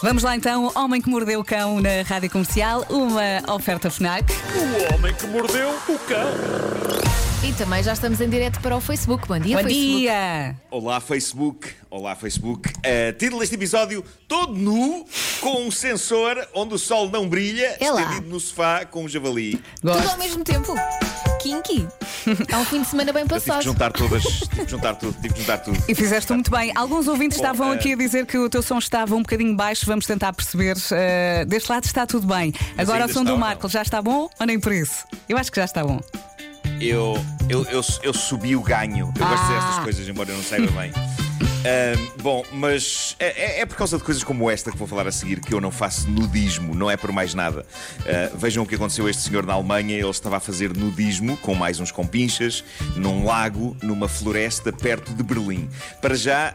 Vamos lá então, Homem que Mordeu o Cão na Rádio Comercial, uma oferta FNAC. O homem que mordeu o cão. E também já estamos em direto para o Facebook. Bom dia, Bom Facebook. dia! Olá Facebook, olá Facebook. Uh, título deste episódio: Todo nu, com um sensor onde o sol não brilha, É estendido no sofá com um javali. Tudo Gosto. ao mesmo tempo. Kinky. É um fim de semana bem Eu tive que passado. juntar todas, tive que juntar tudo, tive que juntar tudo. E fizeste muito bem. Alguns ouvintes Bom, estavam eh, aqui a dizer que o teu som estava um bocadinho baixo. Vamos tentar perceber. Eh, deste lado está tudo bem. Agora o som do não? Marco já está bom ou nem por isso? Eu acho que já está bom. Eu, eu, eu, eu subi o ganho. Eu gosto Ah. destas coisas, embora eu não saiba bem. Ahm, bom, mas é, é- é por causa de coisas como esta que vou falar a seguir que eu não faço nudismo, não é por mais nada. Ah, vejam o que aconteceu a este senhor na Alemanha. Ele estava a fazer nudismo com mais uns compinchas num lago, numa floresta perto de Berlim. Para já.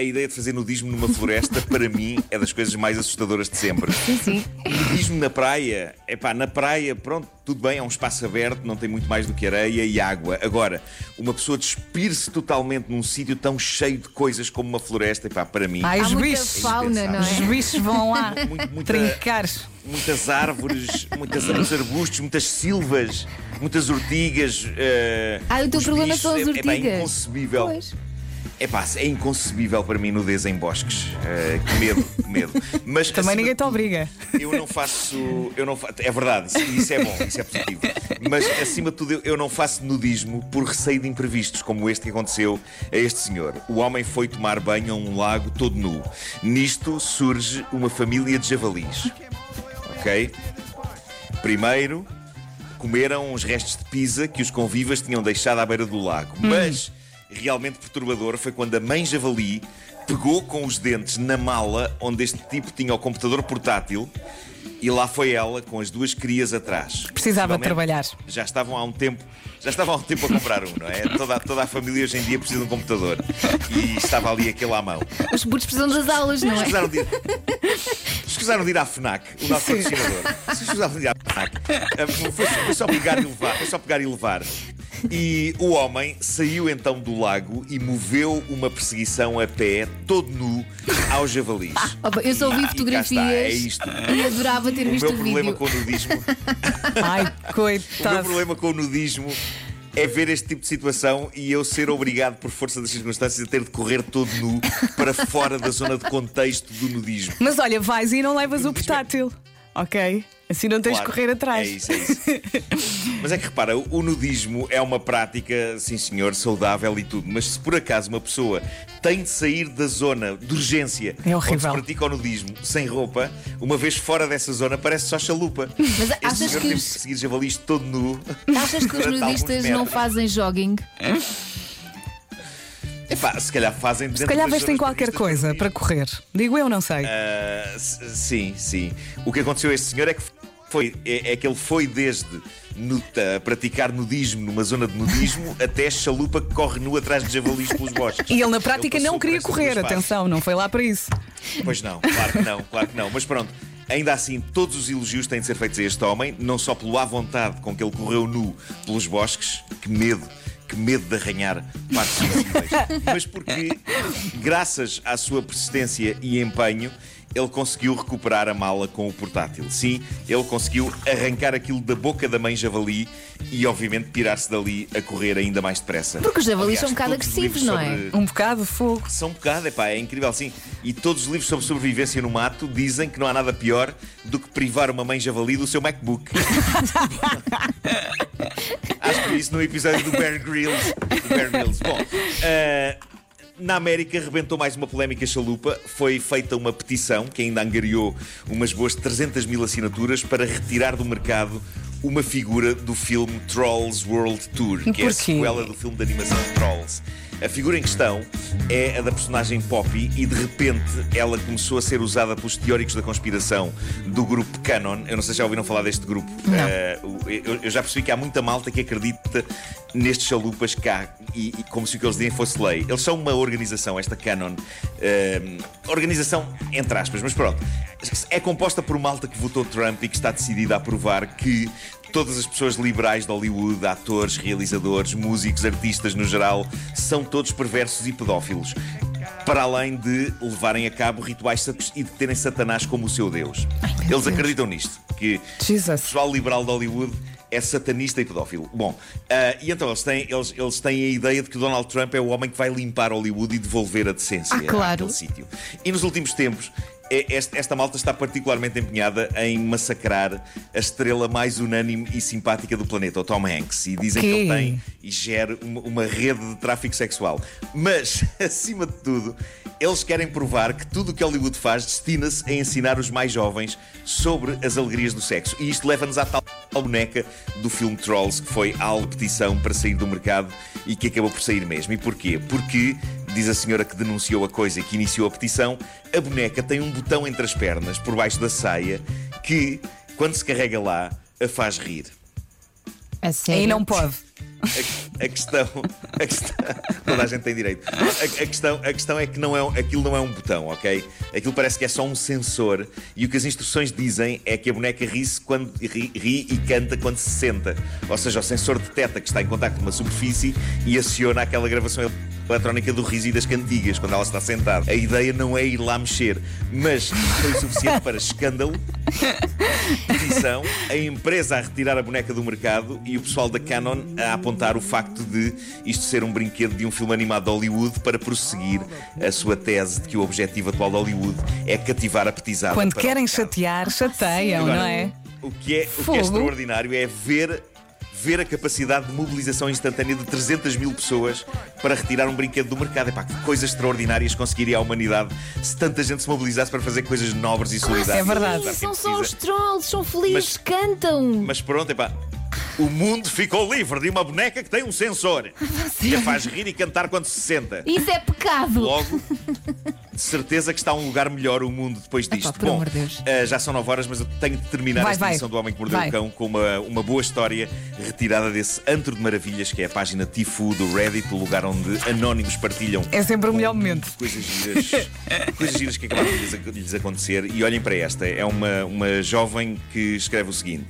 A ideia de fazer nudismo numa floresta, para mim, é das coisas mais assustadoras de sempre. Sim, sim. Nudismo na praia, é pá, na praia, pronto, tudo bem, é um espaço aberto, não tem muito mais do que areia e água. Agora, uma pessoa despir-se totalmente num sítio tão cheio de coisas como uma floresta, é pá, para mim, Ai, os muita bichos. fauna, não Os é? bichos vão lá Muito- muita- trincar. muitas árvores, muitas, muitos arbustos, muitas silvas, muitas urtigas. eh, Ah, o teu os problema bichos, são as é- É, pá, urtigas. inconcebível. Pois. É pá, é inconcebível para mim nudez em bosques. Eh, que medo, que medo. Mas, Também ninguém te obriga. Eu não faço. Eu não fa- É verdade, isso, é bom, isso é positivo. Mas acima de tudo, eu, não faço nudismo por receio de imprevistos, como este que aconteceu a este senhor. O homem foi tomar banho a um lago todo nu. Nisto surge uma família de javalis. Ok? Primeiro, comeram os restos de pizza que os convivas tinham deixado à beira do lago. Mas realmente perturbador foi quando a mãe javali pegou com os dentes na mala onde este tipo tinha o computador portátil e lá foi ela com as duas crias atrás. Precisava trabalhar. Já estavam há um tempo. Já estavam há um tempo a comprar um, não é? Toda, toda a família hoje em dia precisa de um computador. E estava ali aquele à mão. Os putos precisam das aulas, não é? Escusaram de escusaram de ir à FNAC, o nosso patrocinador. Escusaram de ir à FNAC. Foi, foi só pegar e levar. Foi só pegar e levar. E o homem saiu então do lago e moveu uma perseguição a pé, todo nu, aos javalis. Opa, eu só vi fotografias está, é isto. e adorava ter O visto meu o problema vídeo. com o nudismo Ai, O meu coitado. problema com o nudismo é ver este tipo de situação e eu ser obrigado, por força das circunstâncias, a ter de correr todo nu para fora da zona de contexto do nudismo. Mas olha, vais e não levas o portátil. Ok? Assim não tens de Claro, correr atrás. É isso, é isso. Mas é que repara, o nudismo é uma prática, sim senhor, saudável e tudo. Mas se por acaso uma pessoa tem de sair da zona de urgência É onde horrível. se pratica o nudismo sem roupa, uma vez fora dessa zona parece só chalupa. Mas este achas senhor que teve os- de seguir javalis todo nu. Achas que os nudistas não fazem jogging? Epá, se calhar fazem Se calhar vestem qualquer coisa para correr. Digo eu, não sei. S- sim, sim. O que aconteceu a este senhor é que foi, é, é que ele foi desde praticar nudismo numa zona de nudismo até chalupa que corre nu atrás de javalis pelos bosques. E ele na prática Ele não queria correr, atenção, não foi lá para isso. Pois não, claro que não, claro que não. Mas pronto, ainda assim, todos os elogios têm de ser feitos a este homem, não só pelo à vontade com que ele correu nu pelos bosques, que medo. Que medo de arranhar partes sensíveis. Mas porque, graças à sua persistência e empenho, ele conseguiu recuperar a mala com o portátil. Sim, ele conseguiu arrancar aquilo da boca da mãe javali e, obviamente, tirar-se dali a correr ainda mais depressa. Porque os javalis Aliás, são um bocado agressivos, não é? sobre- Um bocado de fogo. são um bocado, epá, é incrível, sim. E todos os livros sobre sobrevivência no mato dizem que não há nada pior do que privar uma mãe javali do seu MacBook. Acho que isso no episódio do Bear Grylls. Do Bear Grylls. Bom, eh, na América rebentou mais uma polémica chalupa. Foi feita uma petição que ainda angariou umas boas 300 mil assinaturas para retirar do mercado uma figura do filme Trolls World Tour, que é a sequela do filme de animação Trolls. A figura em questão é a da personagem Poppy e de repente ela começou a ser usada pelos teóricos da conspiração do grupo Canon. Eu não sei se já ouviram falar deste grupo. O- eu, eu já percebi que há muita malta que acredita nestes chalupas cá e, e como se o que eles dizem fosse lei. Eles são uma organização, esta Canon. eh, organização entre aspas, mas pronto. É composta por malta que votou Trump e que está decidida a provar que todas as pessoas liberais de Hollywood, atores, realizadores, músicos, artistas no geral, são todos perversos e pedófilos. para além de levarem a cabo rituais e de terem Satanás como o seu Deus. Eles acreditam nisto, que o Jesus. pessoal liberal de Hollywood é satanista e pedófilo. Bom, ah, e então eles têm, eles, eles têm a ideia de que o Donald Trump é o homem que vai limpar Hollywood e devolver a decência Ah, claro. àquele sítio. E nos últimos tempos. É- Esta, malta está particularmente empenhada em massacrar a estrela mais unânime e simpática do planeta, o Tom Hanks. E dizem que Quê? ele tem e gera uma, uma rede de tráfico sexual. Mas, acima de tudo, eles querem provar que tudo o que Hollywood faz destina-se a ensinar os mais jovens sobre as alegrias do sexo. E isto leva-nos à tal boneca do filme Trolls, que foi a petição para sair do mercado e que acabou por sair mesmo. E porquê? Porque, diz a senhora que denunciou a coisa e que iniciou a petição, a boneca tem um botão entre as pernas, por baixo da saia, que, quando se carrega lá, a faz rir. A sério? Aí não pode. A, a questão, a questão. Toda a gente tem direito. A, a questão, a questão é que não é, aquilo não é um botão, ok? Aquilo parece que é só um sensor e o que as instruções dizem é que a boneca ri-se quando ri, ri e canta quando se senta. Ou seja, o sensor detecta que está em contacto com uma superfície e aciona aquela gravação eletrónica do riso e das cantigas quando ela está sentada. A ideia não é ir lá mexer, mas foi o suficiente para escândalo petição, a empresa a retirar a boneca do mercado e o pessoal da Canon a apontar o facto de isto ser um brinquedo de um filme animado de Hollywood para prosseguir a sua tese de que o objetivo atual de Hollywood é cativar a petizada. Quando querem chatear, chateiam, Agora, não é? O que é, o que é extraordinário é ver. Ver a capacidade de mobilização instantânea de 300 mil pessoas para retirar um brinquedo do mercado. Epá, que coisas extraordinárias conseguiria a humanidade se tanta gente se mobilizasse para fazer coisas nobres e solidárias. É verdade. Quem São só os trolls, são felizes, Mas- cantam. Mas pronto, epá. O mundo ficou livre de uma boneca que tem um sensor que a faz rir e cantar quando se senta. Isso é pecado. Logo, de certeza que está um lugar melhor o mundo depois disto. de Deus. eh, já são 9 horas, mas eu tenho de terminar Vai, esta vai. edição do Homem que Mordeu Vai. o Cão com uma, uma boa história retirada desse antro de maravilhas que é a página Tifu do Reddit, o lugar onde anónimos partilham É sempre o melhor momento. coisas giras, coisas giras que acabaram de lhes, de lhes acontecer. E olhem para esta: é uma, uma jovem que escreve o seguinte.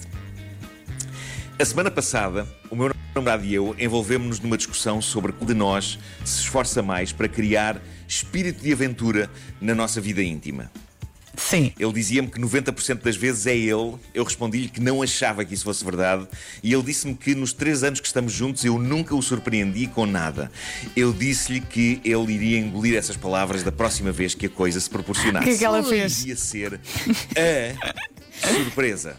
A semana passada, o meu namorado e eu envolvemos-nos numa discussão sobre qual de nós se esforça mais para criar espírito de aventura na nossa vida íntima. Sim. Ele dizia-me que 90% das vezes é ele. Eu respondi-lhe que não achava que isso fosse verdade. E ele disse-me que nos três anos que estamos juntos eu nunca o surpreendi com nada. Eu disse-lhe que ele iria engolir essas palavras da próxima vez que a coisa se proporcionasse. O que é que ela fez? Iria ser a surpresa.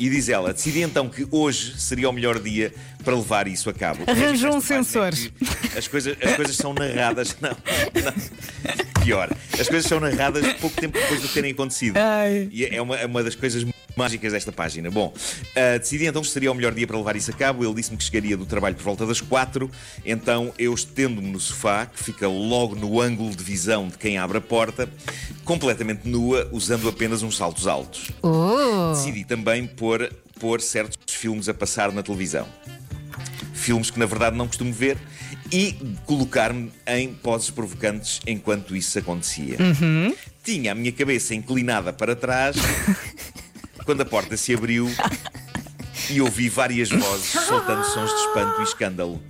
E diz ela: decidi então que hoje seria o melhor dia para levar isso a cabo. Arranjou um sensor. é que As coisas, as coisas são narradas. Não, não. Pior. As coisas são narradas pouco tempo depois de terem acontecido. Ai. E é uma, é uma das coisas mágicas desta página. Bom, ah, decidi então que seria o melhor dia para levar isso a cabo. Ele disse-me que chegaria do trabalho por volta das quatro. Então eu estendo-me no sofá, que fica logo no ângulo de visão de quem abre a porta, completamente nua, usando apenas uns saltos altos. Oh. Decidi também pôr, pôr certos filmes a passar na televisão. Filmes que na verdade não costumo ver e colocar-me em poses provocantes enquanto isso acontecia. Tinha a minha cabeça inclinada para trás quando a porta se abriu e ouvi várias vozes soltando sons de espanto e escândalo.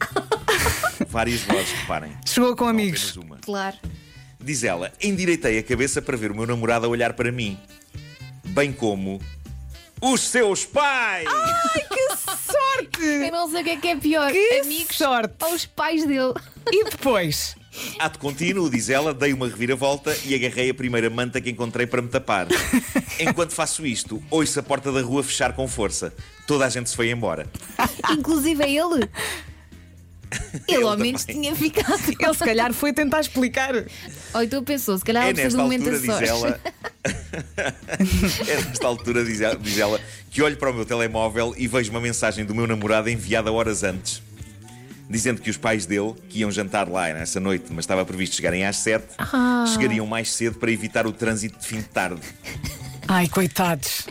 Várias vozes, reparem. Chegou com não amigos. uma. Claro. Diz ela, endireitei a cabeça para ver o meu namorado a olhar para mim. Bem como os seus pais! Que sorte! Eu não sei o que é que é pior. Que Amigos sorte! aos pais dele. E depois? Ato contínuo, diz ela, dei uma reviravolta e agarrei a primeira manta que encontrei para me tapar. Enquanto faço isto, ouço a porta da rua fechar com força. Toda a gente se foi embora. Inclusive é ele. Ele ao Ele menos também. tinha ficado. Ele se calhar foi tentar explicar. Ou então pensou, se calhar É precisa nesta de um momento altura, a diz ela. é nesta altura, diz ela, diz ela, que olho para o meu telemóvel e vejo uma mensagem do meu namorado enviada horas antes. Dizendo que os pais dele, que iam jantar lá nessa noite, mas estava previsto chegarem às sete, Ah. chegariam mais cedo para evitar o trânsito de fim de tarde. Ai, coitados.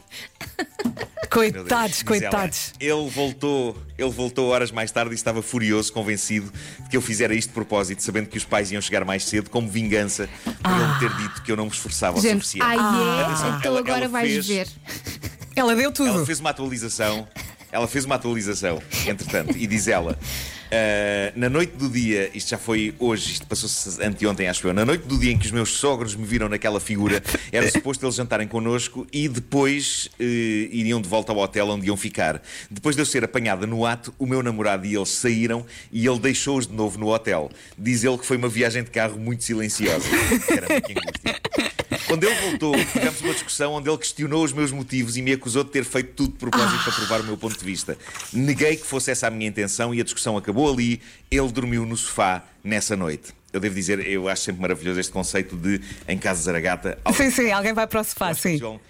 Deus. Coitados, coitados. ela, ele voltou, ele voltou horas mais tarde e estava furioso, convencido de que eu fizera isto de propósito, sabendo que os pais iam chegar mais cedo, como vingança por ele me ter dito que eu não me esforçava o Gente, suficiente. ai é? Atenção, então ela- agora ela vais fez- ver. Ela deu tudo. Ela fez uma atualização. Ela fez uma atualização, entretanto, e diz ela: Uh, na noite do dia, isto já foi hoje, isto passou-se anteontem, acho eu. Na noite do dia em que os meus sogros me viram naquela figura, era suposto eles jantarem connosco e depois uh, iriam de volta ao hotel onde iam ficar. Depois de eu ser apanhada no ato, o meu namorado e eles saíram e ele deixou-os de novo no hotel. Diz ele que foi uma viagem de carro muito silenciosa. Caramba, que angústia. Quando ele voltou, tivemos uma discussão onde ele questionou os meus motivos e me acusou de ter feito tudo de propósito para provar o meu ponto de vista. Neguei que fosse essa a minha intenção e a discussão acabou ali. Ele dormiu no sofá nessa noite. Eu devo dizer, eu acho sempre maravilhoso este conceito de em casa de Zaragata. Sim, sim, alguém vai para o sofá, sim. Possível,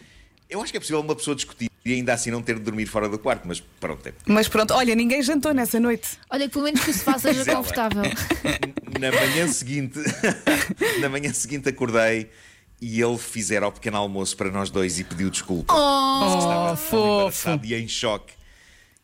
eu acho que é possível uma pessoa discutir e ainda assim não ter de dormir fora do quarto, mas pronto. É. Mas pronto, olha, ninguém jantou nessa noite. Olha, pelo menos que o sofá seja é, confortável. Na manhã seguinte, na manhã seguinte acordei e ele fizera o pequeno almoço para nós dois e pediu desculpa. Oh, Estava tão fofo. e em choque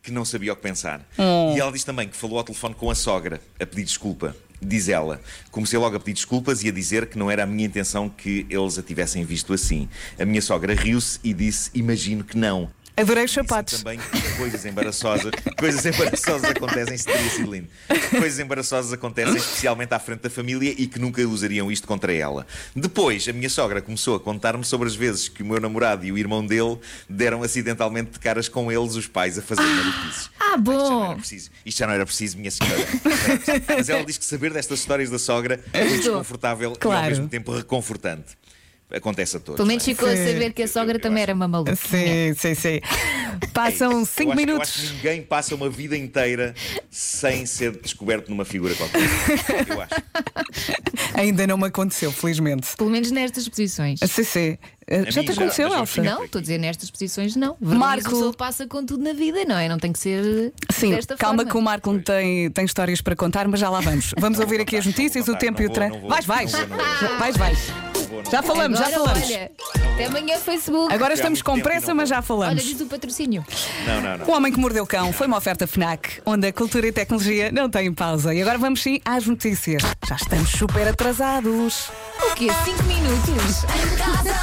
que não sabia o que pensar. Oh. E ela diz também que falou ao telefone com a sogra a pedir desculpa. Diz ela, comecei logo a pedir desculpas e a dizer que não era a minha intenção que eles a tivessem visto assim. A minha sogra riu-se e disse: Imagino que não. Adorei os sapatos. também coisas embaraçosas, coisas embaraçosas acontecem, se teria sido lindo. Coisas embaraçosas acontecem especialmente à frente da família e que nunca usariam isto contra ela. Depois, a minha sogra começou a contar-me sobre as vezes que o meu namorado e o irmão dele deram acidentalmente de caras com eles, os pais, a fazer maluquices. Ah, Isto já não era bom. preciso. Isto já não era preciso, minha senhora. Mas ela diz que saber destas histórias da sogra foi Ajudou. desconfortável e ao Claro. mesmo tempo reconfortante. Acontece a todos. Pelo menos não é? ficou a Sim. saber que a sogra Eu- eu também acho- era uma maluca. Sim, sim, sim. Passam Eu 5 acho- Eu minutos. acho que ninguém passa uma vida inteira sem ser descoberto numa figura qualquer. Eu acho. Ainda não me aconteceu, felizmente. Pelo menos nestas posições. Sim, sim. Uh, Já te aconteceu, Elsa? Não, estou a dizer nestas posições não. Marco- Marco. A pessoa passa com tudo na vida, não é? Não tem que ser Sim, desta calma forma. que o Marco tem, tem histórias para contar, mas já lá vamos. Vamos ouvir aqui as contar, não notícias, o tempo e o não não Vais, vais. não não. Vais, vais. Não vou, não Já falamos, já Agora, falamos. Olha, até amanhã Facebook. Agora estamos com tempo pressa, mas já Olha, falamos. diz o patrocínio. Não, não, não. O Homem que Mordeu o Cão foi uma oferta FNAC, onde a cultura e tecnologia não têm pausa. E agora vamos sim às notícias. Já estamos super atrasados. O quê? 5 minutos? Em casa,